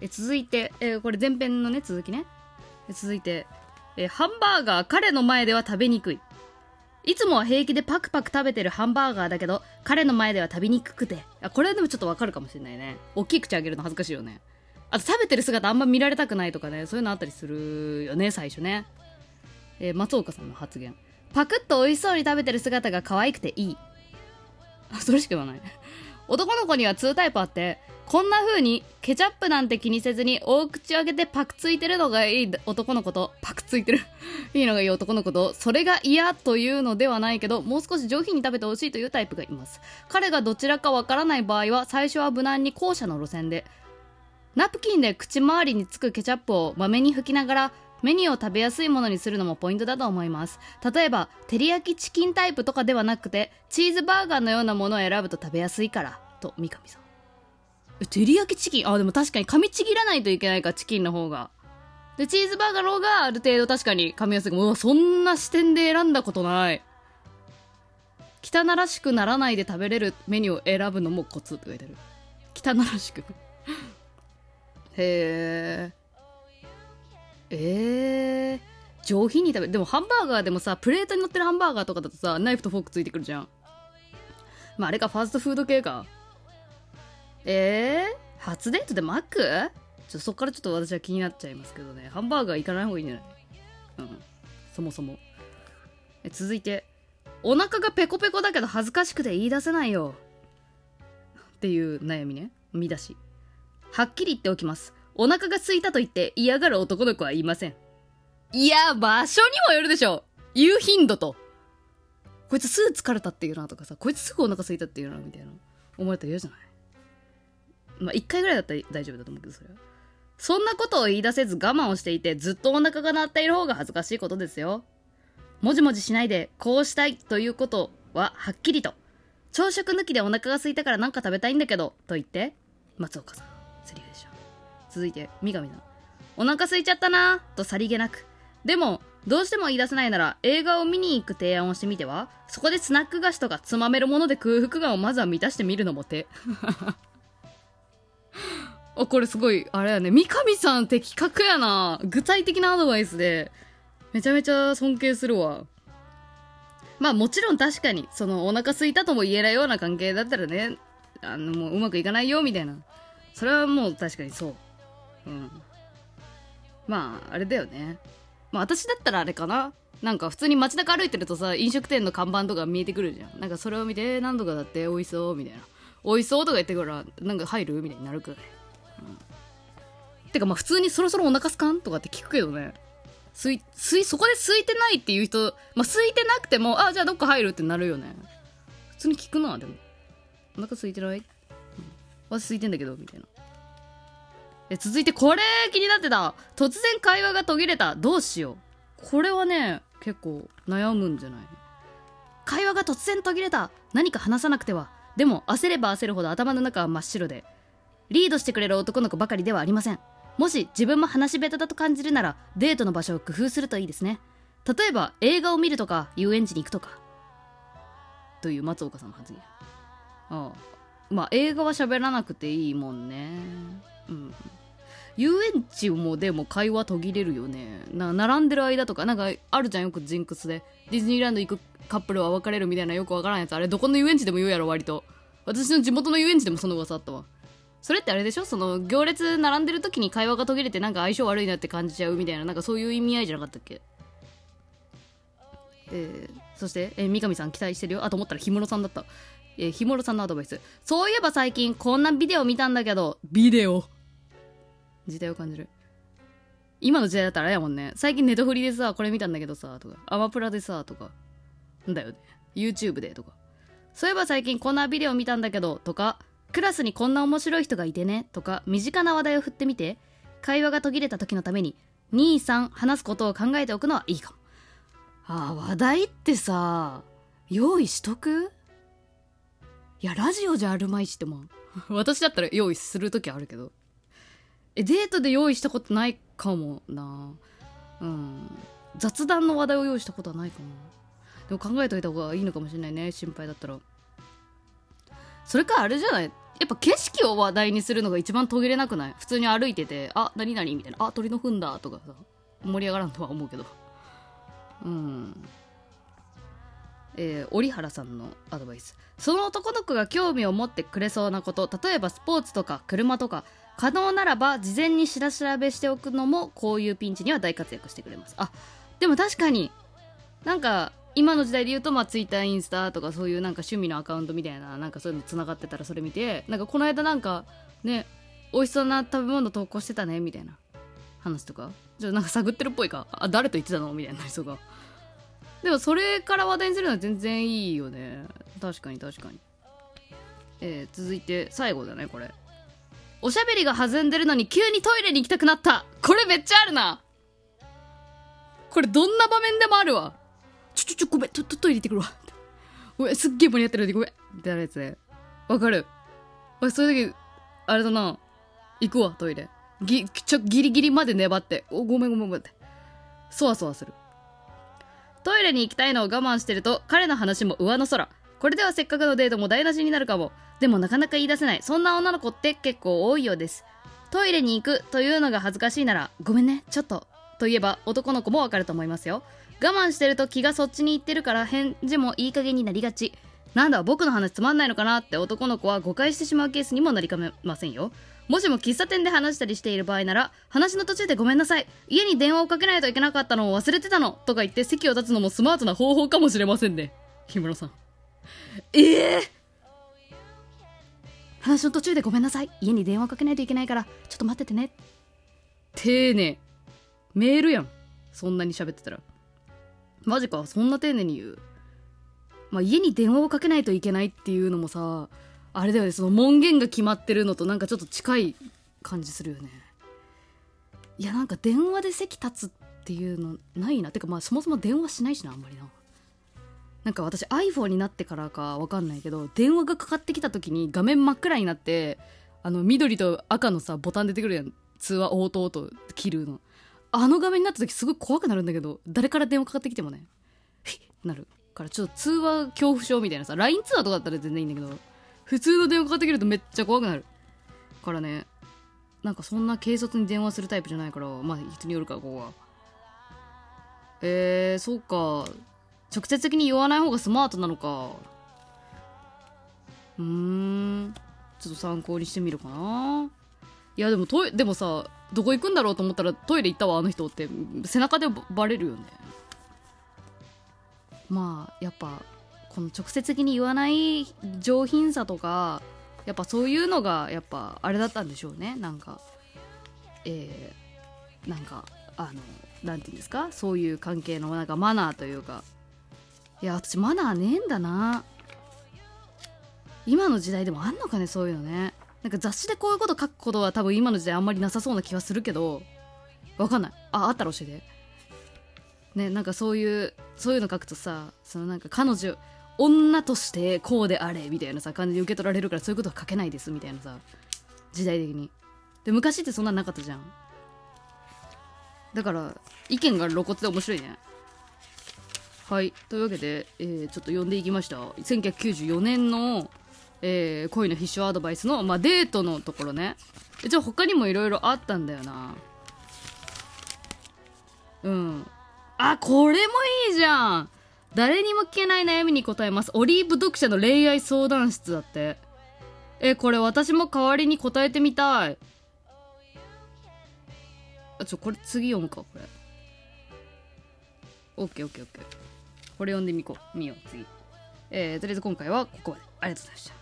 え続いて、えーこれ前編のね続きね。続いて、えーハンバーガー彼の前では食べにくい。いつもは平気でパクパク食べてるハンバーガーだけど彼の前では食べにくくて。あこれでもちょっとわかるかもしれないね。大きい口開けるの恥ずかしいよね。あと食べてる姿あんま見られたくないとかね。そういうのあったりするよね最初ね、えー松岡さんの発言。パクッと美味しそうに食べてる姿が可愛くていい。あそれしか言わない。男の子には2タイプあってこんな風にケチャップなんて気にせずに大口を開けてパクついてるのがいい男の子と。パクついてる。いいのがいい男の子と。それが嫌というのではないけどもう少し上品に食べてほしいというタイプがいます。彼がどちらかわからない場合は最初は無難に後者の路線でナプキンで口周りにつくケチャップをまめに拭きながらメニューを食べやすいものにするのもポイントだと思います。例えば照り焼きチキンタイプとかではなくてチーズバーガーのようなものを選ぶと食べやすいからと三上さん。え照り焼きチキン？あでも確かに噛みちぎらないといけないかチキンの方が。でチーズバーガーの方がある程度確かに噛みやすい。うわそんな視点で選んだことない。汚らしくならないで食べれるメニューを選ぶのもコツって書いてある。汚らしく。へええー、上品に食べでもハンバーガーでもさプレートに乗ってるハンバーガーとかだとさナイフとフォークついてくるじゃん。まああれかファーストフード系か。えー、初デートでマックちょそっからちょっと私は気になっちゃいますけどね。ハンバーガー行かない方がいいんじゃない？うん。そもそも。え続いて。お腹がペコペコだけど恥ずかしくて言い出せないよ。っていう悩みね。見出し。はっきり言っておきます。お腹が空いたと言って嫌がる男の子はいません。いや場所にもよるでしょ。言う頻度と。こいつすぐ疲れたっていうなとかさ。こいつすぐお腹空いたっていうなみたいな。思われたら嫌じゃない？まあ1回ぐらいだったら大丈夫だと思うけどそれは。そんなことを言い出せず我慢をしていてずっとお腹が鳴っている方が恥ずかしいことですよ。もじもじしないでこうしたいということははっきりと。朝食抜きでお腹が空いたから何か食べたいんだけどと言って。松岡さんセリフでした続いて三上さん。お腹空いちゃったなとさりげなく。でもどうしても言い出せないなら映画を見に行く提案をしてみては？そこでスナック菓子とかつまめるもので空腹感をまずは満たしてみるのも手。あこれすごいあれやね。三上さん的確やな。具体的なアドバイスで。めちゃめちゃ尊敬するわ。まあもちろん確かにそのお腹空いたとも言えないような関係だったらねあのもううまくいかないよみたいな。それはもう確かにそう。うん。まああれだよね。まあ私だったらあれかな。なんか普通に街中歩いてるとさ飲食店の看板とか見えてくるじゃん。なんかそれを見て何とかだって美味しそうみたいな。美味しそうとか言ってからなんか入る？みたいになるくらい、てかまあ普通にそろそろお腹すかんとかって聞くけどね。すいすいそこで空いてないっていう人まあ空いてなくてもあじゃあどっか入るってなるよね。普通に聞くなでも。お腹空いてない、うん、私空いてんだけどみたいな。え続いてこれ気になってた。突然会話が途切れた。どうしよう。これはね結構悩むんじゃない？会話が突然途切れた。何か話さなくては。でも焦れば焦るほど頭の中は真っ白で。リードしてくれる男の子ばかりではありません。もし自分も話し下手だと感じるならデートの場所を工夫するといいですね。例えば映画を見るとか遊園地に行くとか。という松岡さんの発言。ああ。まあ映画は喋らなくていいもんね。うん。遊園地もでも会話途切れるよね。な並んでる間とかなんかあるじゃんよくジンクスで。ディズニーランド行くカップルは別れるみたいなよくわからんやつ。あれどこの遊園地でも言うやろ割と。私の地元の遊園地でもその噂あったわ。それってあれでしょ？その行列並んでる時に会話が途切れてなんか相性悪いなって感じちゃうみたいななんかそういう意味合いじゃなかったっけ？えー、そして、えー、三上さん期待してるよ。あと思ったら氷室さんだった。えー、氷室さんのアドバイス。そういえば最近こんなビデオ見たんだけどビデオ。時代を感じる。今の時代だったらあれやもんね。最近ネットフリでさこれ見たんだけどさとかアマプラでさとかなんだよね。YouTube でとか。そういえば最近こんなビデオ見たんだけどとかクラスにこんな面白い人がいてねとか身近な話題を振ってみて会話が途切れた時のために23話すことを考えておくのはいいかも。あー話題ってさ用意しとく？いやラジオじゃあるまいしっても 私だったら用意する時あるけど。えデートで用意したことないかもな。うん。雑談の話題を用意したことはないかなでも考えといた方がいいのかもしれないね心配だったらそれかあれじゃない？やっぱ景色を話題にするのが一番途切れなくない？普通に歩いてて、あ、何々みたいな、あ、鳥の糞だとかさ、盛り上がらんとは思うけど。うん。えー、折原さんのアドバイス。その男の子が興味を持ってくれそうなこと、例えばスポーツとか車とか、可能ならば事前に下調べしておくのもこういうピンチには大活躍してくれます。あ、でも確かに、なんか今の時代で言うと、まあ、ツイッターインスタとかそういうなんか趣味のアカウントみたいななんかそういうのつながってたらそれ見てなんかこの間なんかね美味しそうな食べ物投稿してたねみたいな話とか。じゃなんか探ってるっぽいか。あ誰と言ってたの？みたいな人が。でもそれから話題にするのは全然いいよね。確かに確かに。えー、続いて最後だねこれ。おしゃべりが弾んでるのに急にトイレに行きたくなった。これめっちゃあるな。これどんな場面でもあるわ。ちょちょちょごめんトトイレ行ってくるわ。ごめんすっげえ盛り上がってるのにごめん。ってなやつ。ねわかる。俺そういう時あれだな。行くわトイレ。ぎちょギリギリまで粘って。おごめんごめんごめんって。そわそわする。トイレに行きたいのを我慢してると彼の話も上の空。これではせっかくのデートも台無しになるかも。でもなかなか言い出せない。そんな女の子って結構多いようです。トイレに行くというのが恥ずかしいならごめんね。ちょっと。と言えば男の子もわかると思いますよ。我慢してると気がそっちに行ってるから返事もいい加減になりがち。なんだ僕の話つまんないのかなって男の子は誤解してしまうケースにもなりかねませんよ。もしも喫茶店で話したりしている場合なら話の途中でごめんなさい。家に電話をかけないといけなかったのを忘れてたのとか言って席を立つのもスマートな方法かもしれませんね。日村さん。ええー、話の途中でごめんなさい。家に電話をかけないといけないからちょっと待っててね。丁寧。メールやん。そんなに喋ってたら。マジかそんな丁寧に言う。まあ家に電話をかけないといけないっていうのもさあれだよね。その門限が決まってるのとなんかちょっと近い感じするよね。いやなんか電話で席立つっていうのないな。てかまあそもそも電話しないしなあんまりな。なんか私 iPhone になってからかわかんないけど電話がかかってきた時に画面真っ暗になってあの緑と赤のさボタン出てくるやん。通話応答と切るの。あの画面になった時すごい怖くなるんだけど誰から電話かかってきてもね。ヒッなる。からちょっと通話恐怖症みたいなさ LINE 通話とかだったら全然いいんだけど普通の電話かかってくるとめっちゃ怖くなる。からねなんかそんな軽率に電話するタイプじゃないからまあ人によるからここは。えー、そうか。直接的に言わない方がスマートなのか。うーん。ちょっと参考にしてみるかな。いやでもトイでもさどこ行くんだろうと思ったらトイレ行ったわあの人って。背中でバレるよね。まあやっぱこの直接的に言わない上品さとかやっぱそういうのがやっぱあれだったんでしょうね。なんかえー、なんかあの何て言うんですか？そういう関係のなんかマナーというか。いや私マナーねえんだな。今の時代でもあんのかねそういうのね。なんか雑誌でこういうこと書くことは多分今の時代あんまりなさそうな気はするけどわかんない。ああったら教えて。ねなんかそういうそういうの書くとさそのなんか彼女女としてこうであれみたいなさ感じで受け取られるからそういうことは書けないですみたいなさ時代的に。で昔ってそんなんなかったじゃん。だから意見が露骨で面白いね。はい。というわけで、えー、ちょっと読んでいきました。1994年のえー、恋の必勝アドバイスの、まあ、デートのところね。一応他にもいろいろあったんだよな。うん。あこれもいいじゃん。誰にも聞けない悩みに答えます。オリーブ読者の恋愛相談室だって。えこれ私も代わりに答えてみたい。あちょこれ次読むかこれ。オッケーオッケーオッケー。これ読んでみこう。見よう次。えー、とりあえず今回はここまで。ありがとうございました。